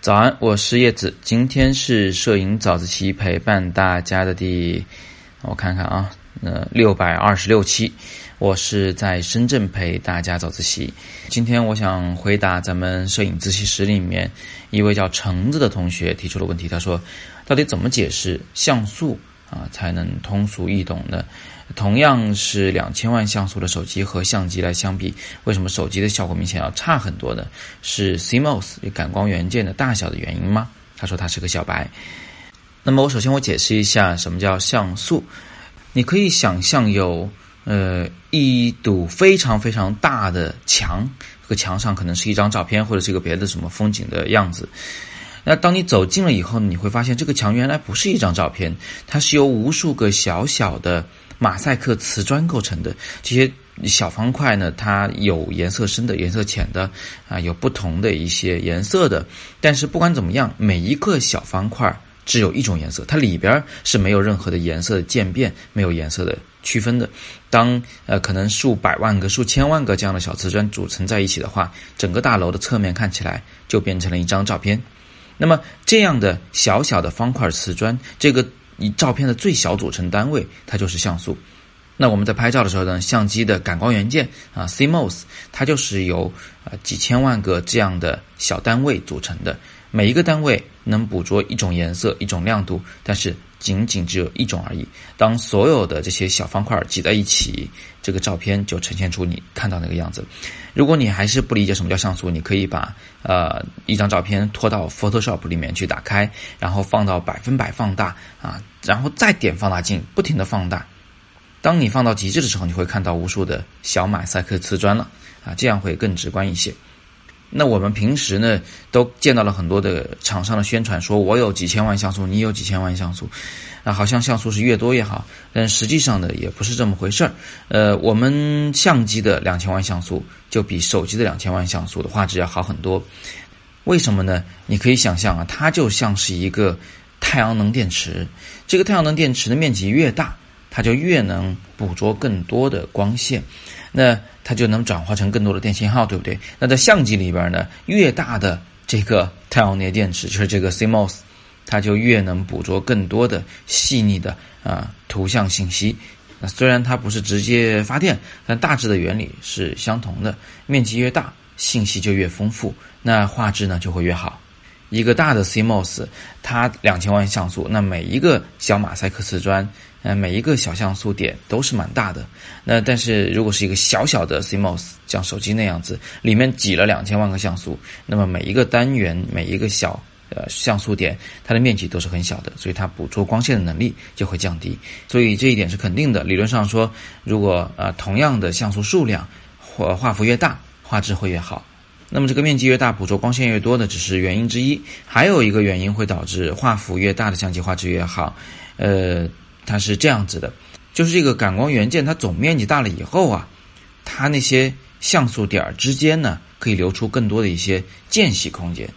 早安，我是叶子。今天是摄影早自习陪伴大家的第，我看看啊，呃，六百二十六期。我是在深圳陪大家早自习。今天我想回答咱们摄影自习室里面一位叫橙子的同学提出的问题。他说：“到底怎么解释像素啊才能通俗易懂的？同样是两千万像素的手机和相机来相比，为什么手机的效果明显要差很多呢？是 CMOS 感光元件的大小的原因吗？”他说他是个小白。那么我首先我解释一下什么叫像素。你可以想象有呃一堵非常非常大的墙，这个墙上可能是一张照片或者是一个别的什么风景的样子。那当你走近了以后，你会发现这个墙原来不是一张照片，它是由无数个小小的。马赛克瓷砖构成的这些小方块呢，它有颜色深的、颜色浅的，啊，有不同的一些颜色的。但是不管怎么样，每一个小方块只有一种颜色，它里边是没有任何的颜色的渐变，没有颜色的区分的。当呃可能数百万个、数千万个这样的小瓷砖组成在一起的话，整个大楼的侧面看起来就变成了一张照片。那么这样的小小的方块瓷砖，这个。以照片的最小组成单位，它就是像素。那我们在拍照的时候呢，相机的感光元件啊，CMOS，它就是由啊几千万个这样的小单位组成的。每一个单位能捕捉一种颜色、一种亮度，但是仅仅只有一种而已。当所有的这些小方块挤在一起，这个照片就呈现出你看到那个样子。如果你还是不理解什么叫像素，你可以把呃一张照片拖到 Photoshop 里面去打开，然后放到百分百放大啊，然后再点放大镜，不停的放大。当你放到极致的时候，你会看到无数的小马赛克瓷砖了啊，这样会更直观一些。那我们平时呢，都见到了很多的厂商的宣传，说我有几千万像素，你有几千万像素，啊，好像像素是越多越好，但实际上呢，也不是这么回事儿。呃，我们相机的两千万像素就比手机的两千万像素的画质要好很多。为什么呢？你可以想象啊，它就像是一个太阳能电池，这个太阳能电池的面积越大，它就越能捕捉更多的光线。那它就能转化成更多的电信号，对不对？那在相机里边呢，越大的这个太阳能电池，就是这个 CMOS，它就越能捕捉更多的细腻的啊图像信息。那虽然它不是直接发电，但大致的原理是相同的。面积越大，信息就越丰富，那画质呢就会越好。一个大的 CMOS，它两千万像素，那每一个小马赛克瓷砖。呃，每一个小像素点都是蛮大的。那但是如果是一个小小的 CMOS，像手机那样子，里面挤了两千万个像素，那么每一个单元、每一个小呃像素点，它的面积都是很小的，所以它捕捉光线的能力就会降低。所以这一点是肯定的。理论上说，如果呃同样的像素数量或画幅越大，画质会越好。那么这个面积越大，捕捉光线越多的只是原因之一，还有一个原因会导致画幅越大的相机画质越好。呃。它是这样子的，就是这个感光元件，它总面积大了以后啊，它那些像素点之间呢，可以留出更多的一些间隙空间。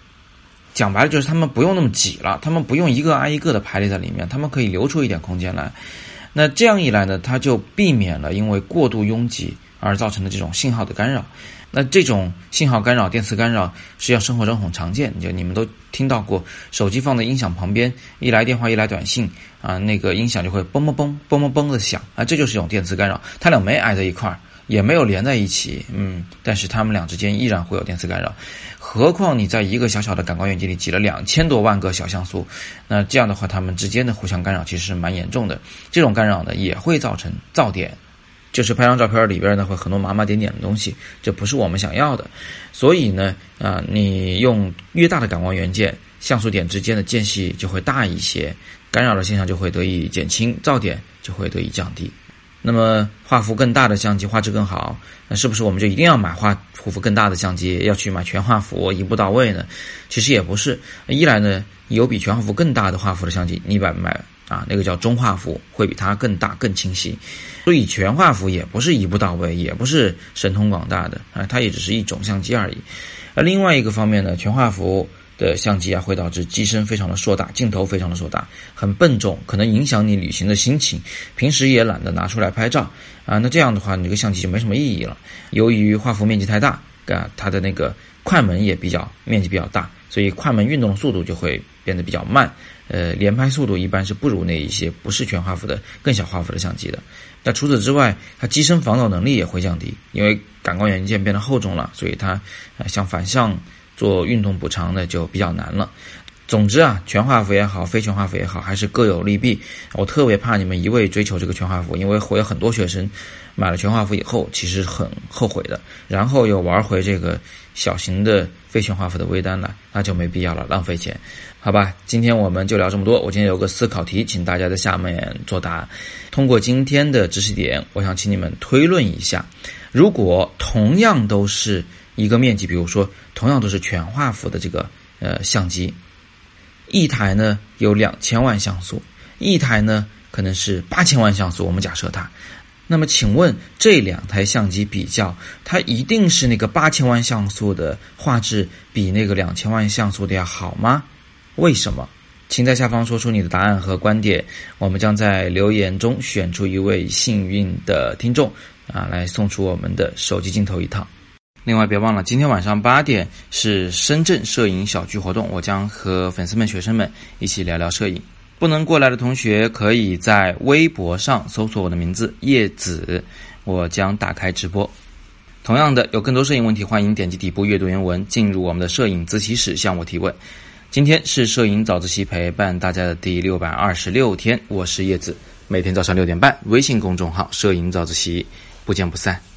讲白了，就是他们不用那么挤了，他们不用一个挨一个的排列在里面，他们可以留出一点空间来。那这样一来呢，它就避免了因为过度拥挤而造成的这种信号的干扰。那这种信号干扰、电磁干扰，实际上生活中很常见。就你们都听到过，手机放在音响旁边，一来电话一来短信啊，那个音响就会嘣嘣嘣、嘣嘣嘣的响啊，这就是一种电磁干扰。它俩没挨在一块儿，也没有连在一起，嗯，但是它们俩之间依然会有电磁干扰。何况你在一个小小的感光元件里挤了两千多万个小像素，那这样的话，它们之间的互相干扰其实是蛮严重的。这种干扰呢，也会造成噪点。就是拍张照片里边呢会很多麻麻点点的东西，这不是我们想要的。所以呢，啊，你用越大的感光元件，像素点之间的间隙就会大一些，干扰的现象就会得以减轻，噪点就会得以降低。那么画幅更大的相机画质更好，那是不是我们就一定要买画幅更大的相机，要去买全画幅一步到位呢？其实也不是。一来呢，有比全画幅更大的画幅的相机，你买买。啊，那个叫中画幅，会比它更大、更清晰。所以全画幅也不是一步到位，也不是神通广大的啊，它也只是一种相机而已。而另外一个方面呢，全画幅的相机啊，会导致机身非常的硕大，镜头非常的硕大，很笨重，可能影响你旅行的心情。平时也懒得拿出来拍照啊，那这样的话，你这个相机就没什么意义了。由于画幅面积太大，啊，它的那个快门也比较面积比较大。所以快门运动的速度就会变得比较慢。呃，连拍速度一般是不如那一些不是全画幅的更小画幅的相机的。那除此之外，它机身防抖能力也会降低，因为感光元件变得厚重了，所以它呃像反向做运动补偿的就比较难了。总之啊，全画幅也好，非全画幅也好，还是各有利弊。我特别怕你们一味追求这个全画幅，因为会有很多学生买了全画幅以后，其实很后悔的，然后又玩回这个小型的非全画幅的微单了，那就没必要了，浪费钱。好吧，今天我们就聊这么多。我今天有个思考题，请大家在下面作答。通过今天的知识点，我想请你们推论一下：如果同样都是一个面积，比如说同样都是全画幅的这个呃相机。一台呢有两千万像素，一台呢可能是八千万像素。我们假设它，那么请问这两台相机比较，它一定是那个八千万像素的画质比那个两千万像素的要好吗？为什么？请在下方说出你的答案和观点，我们将在留言中选出一位幸运的听众啊，来送出我们的手机镜头一套。另外，别忘了今天晚上八点是深圳摄影小聚活动，我将和粉丝们、学生们一起聊聊摄影。不能过来的同学，可以在微博上搜索我的名字叶子，我将打开直播。同样的，有更多摄影问题，欢迎点击底部阅读原文，进入我们的摄影自习室向我提问。今天是摄影早自习陪伴大家的第六百二十六天，我是叶子，每天早上六点半，微信公众号“摄影早自习”，不见不散。